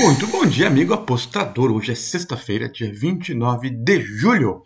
Muito bom dia, amigo apostador. Hoje é sexta-feira, dia 29 de julho,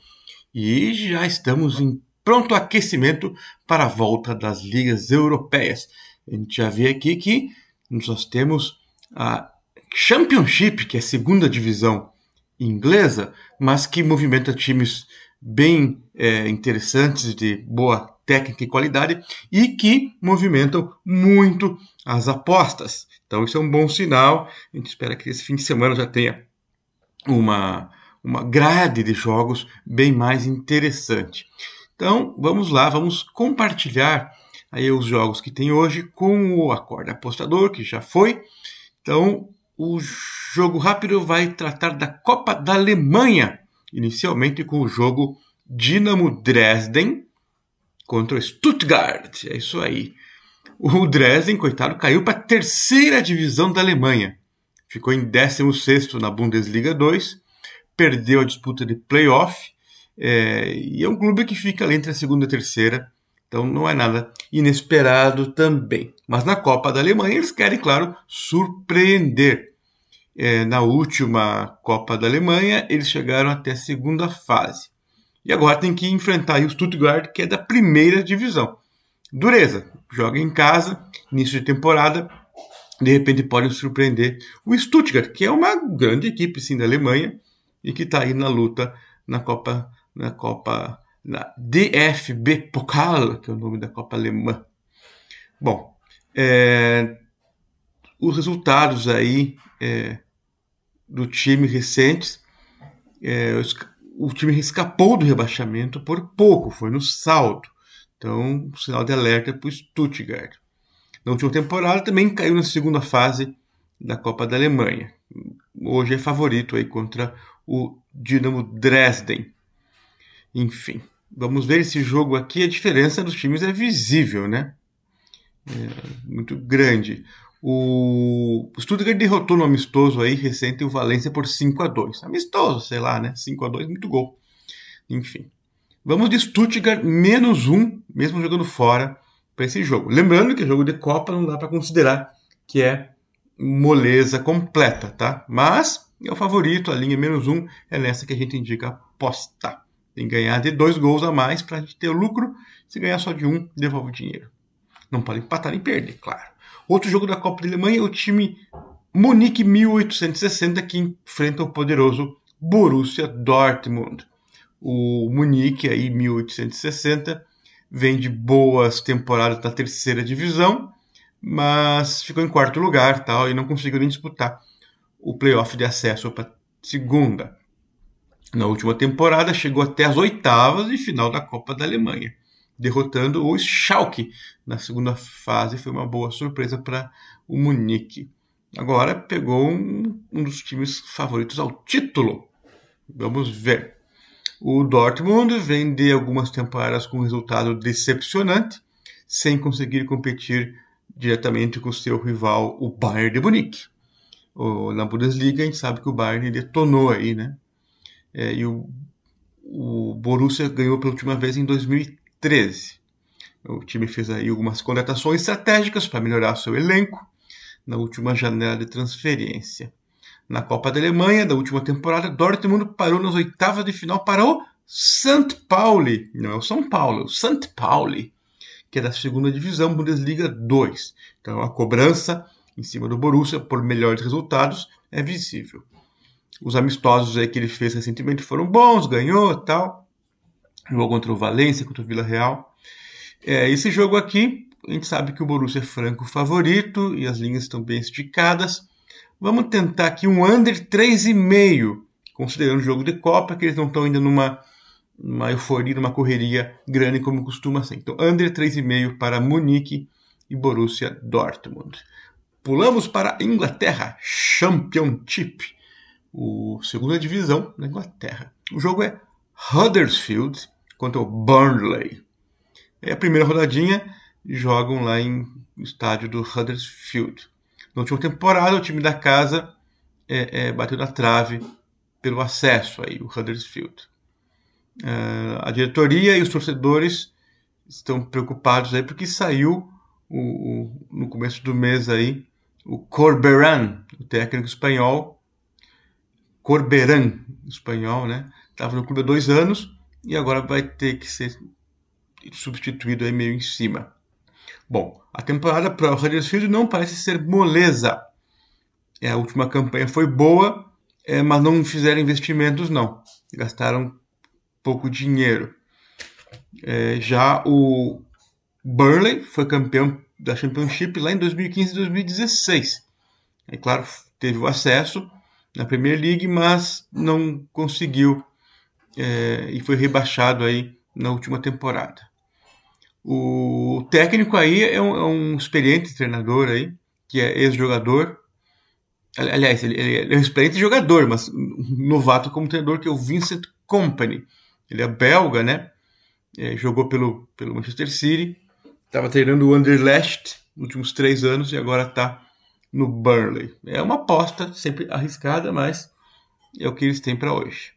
e já estamos em pronto aquecimento para a volta das ligas europeias. A gente já vê aqui que nós temos a Championship, que é a segunda divisão inglesa, mas que movimenta times bem é, interessantes, de boa técnica e qualidade, e que movimentam muito as apostas. Então isso é um bom sinal. A gente espera que esse fim de semana já tenha uma, uma grade de jogos bem mais interessante. Então vamos lá, vamos compartilhar aí os jogos que tem hoje com o Acorde Apostador, que já foi. Então o jogo rápido vai tratar da Copa da Alemanha, inicialmente com o jogo Dinamo Dresden contra o Stuttgart. É isso aí. O Dresden, coitado, caiu para a terceira divisão da Alemanha. Ficou em 16 na Bundesliga 2, perdeu a disputa de playoff, é, e é um clube que fica ali entre a segunda e a terceira, então não é nada inesperado também. Mas na Copa da Alemanha eles querem, claro, surpreender. É, na última Copa da Alemanha eles chegaram até a segunda fase. E agora tem que enfrentar o Stuttgart, que é da primeira divisão. Dureza, joga em casa, início de temporada, de repente podem surpreender o Stuttgart, que é uma grande equipe sim da Alemanha e que está aí na luta na Copa, na Copa, na DFB Pokal, que é o nome da Copa Alemã. Bom, é, os resultados aí é, do time recentes, é, o time escapou do rebaixamento por pouco, foi no saldo. Então, sinal de alerta para o Stuttgart. Na última temporada também caiu na segunda fase da Copa da Alemanha. Hoje é favorito aí contra o Dinamo Dresden. Enfim, vamos ver esse jogo aqui. A diferença dos times é visível, né? É muito grande. O Stuttgart derrotou no amistoso aí recente o Valência por 5 a 2 Amistoso, sei lá, né? 5 a 2 muito gol. Enfim. Vamos de Stuttgart menos 1, mesmo jogando fora, para esse jogo. Lembrando que jogo de Copa não dá para considerar que é moleza completa, tá? Mas é o favorito, a linha menos 1 é nessa que a gente indica apostar. Tem que ganhar de dois gols a mais para a gente ter o lucro. Se ganhar só de um, devolve o dinheiro. Não pode empatar nem perder, claro. Outro jogo da Copa da Alemanha é o time Munique 1860 que enfrenta o poderoso Borussia Dortmund. O Munique aí 1860 vem de boas temporadas na terceira divisão, mas ficou em quarto lugar, tal, e não conseguiu nem disputar o playoff de acesso para segunda. Na última temporada chegou até as oitavas e final da Copa da Alemanha derrotando o Schalke na segunda fase. Foi uma boa surpresa para o Munique. Agora pegou um, um, dos times favoritos ao título. Vamos ver. O Dortmund vem de algumas temporadas com resultado decepcionante, sem conseguir competir diretamente com seu rival, o Bayern de Munique. O, na Bundesliga, a gente sabe que o Bayern detonou aí, né? É, e o, o Borussia ganhou pela última vez em 2013. 13. O time fez aí algumas contratações estratégicas para melhorar seu elenco na última janela de transferência. Na Copa da Alemanha, da última temporada, Dortmund parou nas oitavas de final para o St. Pauli. Não é o São Paulo, é o St. Pauli, que é da segunda divisão Bundesliga 2. Então a cobrança em cima do Borussia por melhores resultados é visível. Os amistosos aí que ele fez recentemente foram bons, ganhou tal jogo contra o Valência, contra o Vila Real. É, esse jogo aqui, a gente sabe que o Borussia é franco favorito e as linhas estão bem esticadas. Vamos tentar aqui um under 3,5, considerando o jogo de Copa, que eles não estão ainda numa, numa euforia, numa correria grande como costuma ser. Então, under 3,5 para Munique e Borussia Dortmund. Pulamos para a Inglaterra, Championship, o segunda divisão da Inglaterra. O jogo é Huddersfield contra o Burnley. É a primeira rodadinha jogam lá em estádio do Huddersfield. Na última temporada, o time da casa é, é, bateu na trave pelo acesso aí, o Huddersfield. Uh, a diretoria e os torcedores estão preocupados aí porque saiu o, o, no começo do mês aí o Corberan, o técnico espanhol, Corberan, espanhol, né? Estava no clube há dois anos e agora vai ter que ser substituído aí meio em cima. Bom, a temporada para o Huddersfield não parece ser moleza. É, a última campanha foi boa, é, mas não fizeram investimentos não. Gastaram pouco dinheiro. É, já o Burnley foi campeão da Championship lá em 2015 e 2016. É claro, teve o acesso na Premier League, mas não conseguiu é, e foi rebaixado aí na última temporada. O técnico aí é um, é um experiente treinador aí, que é ex-jogador. Aliás, ele, ele, é um experiente jogador, mas novato como treinador, que é o Vincent Company. Ele é belga, né? É, jogou pelo, pelo Manchester City, estava treinando o Anderlecht nos últimos três anos e agora está no Burnley. É uma aposta sempre arriscada, mas é o que eles têm para hoje.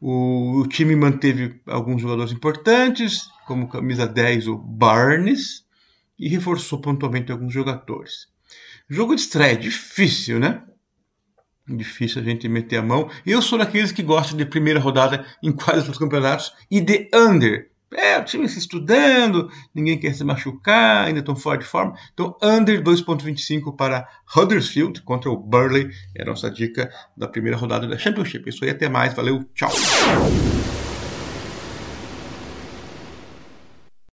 O, o, time manteve alguns jogadores importantes, como camisa 10 o Barnes, e reforçou pontualmente alguns jogadores. Jogo de estreia, difícil, né? Difícil a gente meter a mão. Eu sou daqueles que gostam de primeira rodada em quase os campeonatos e de under. É, o time se estudando, ninguém quer se machucar, ainda estão fora de forma. Então, under 2.25 para Huddersfield contra o Burley. É a nossa dica da primeira rodada da Championship. Isso aí, até mais. Valeu, tchau.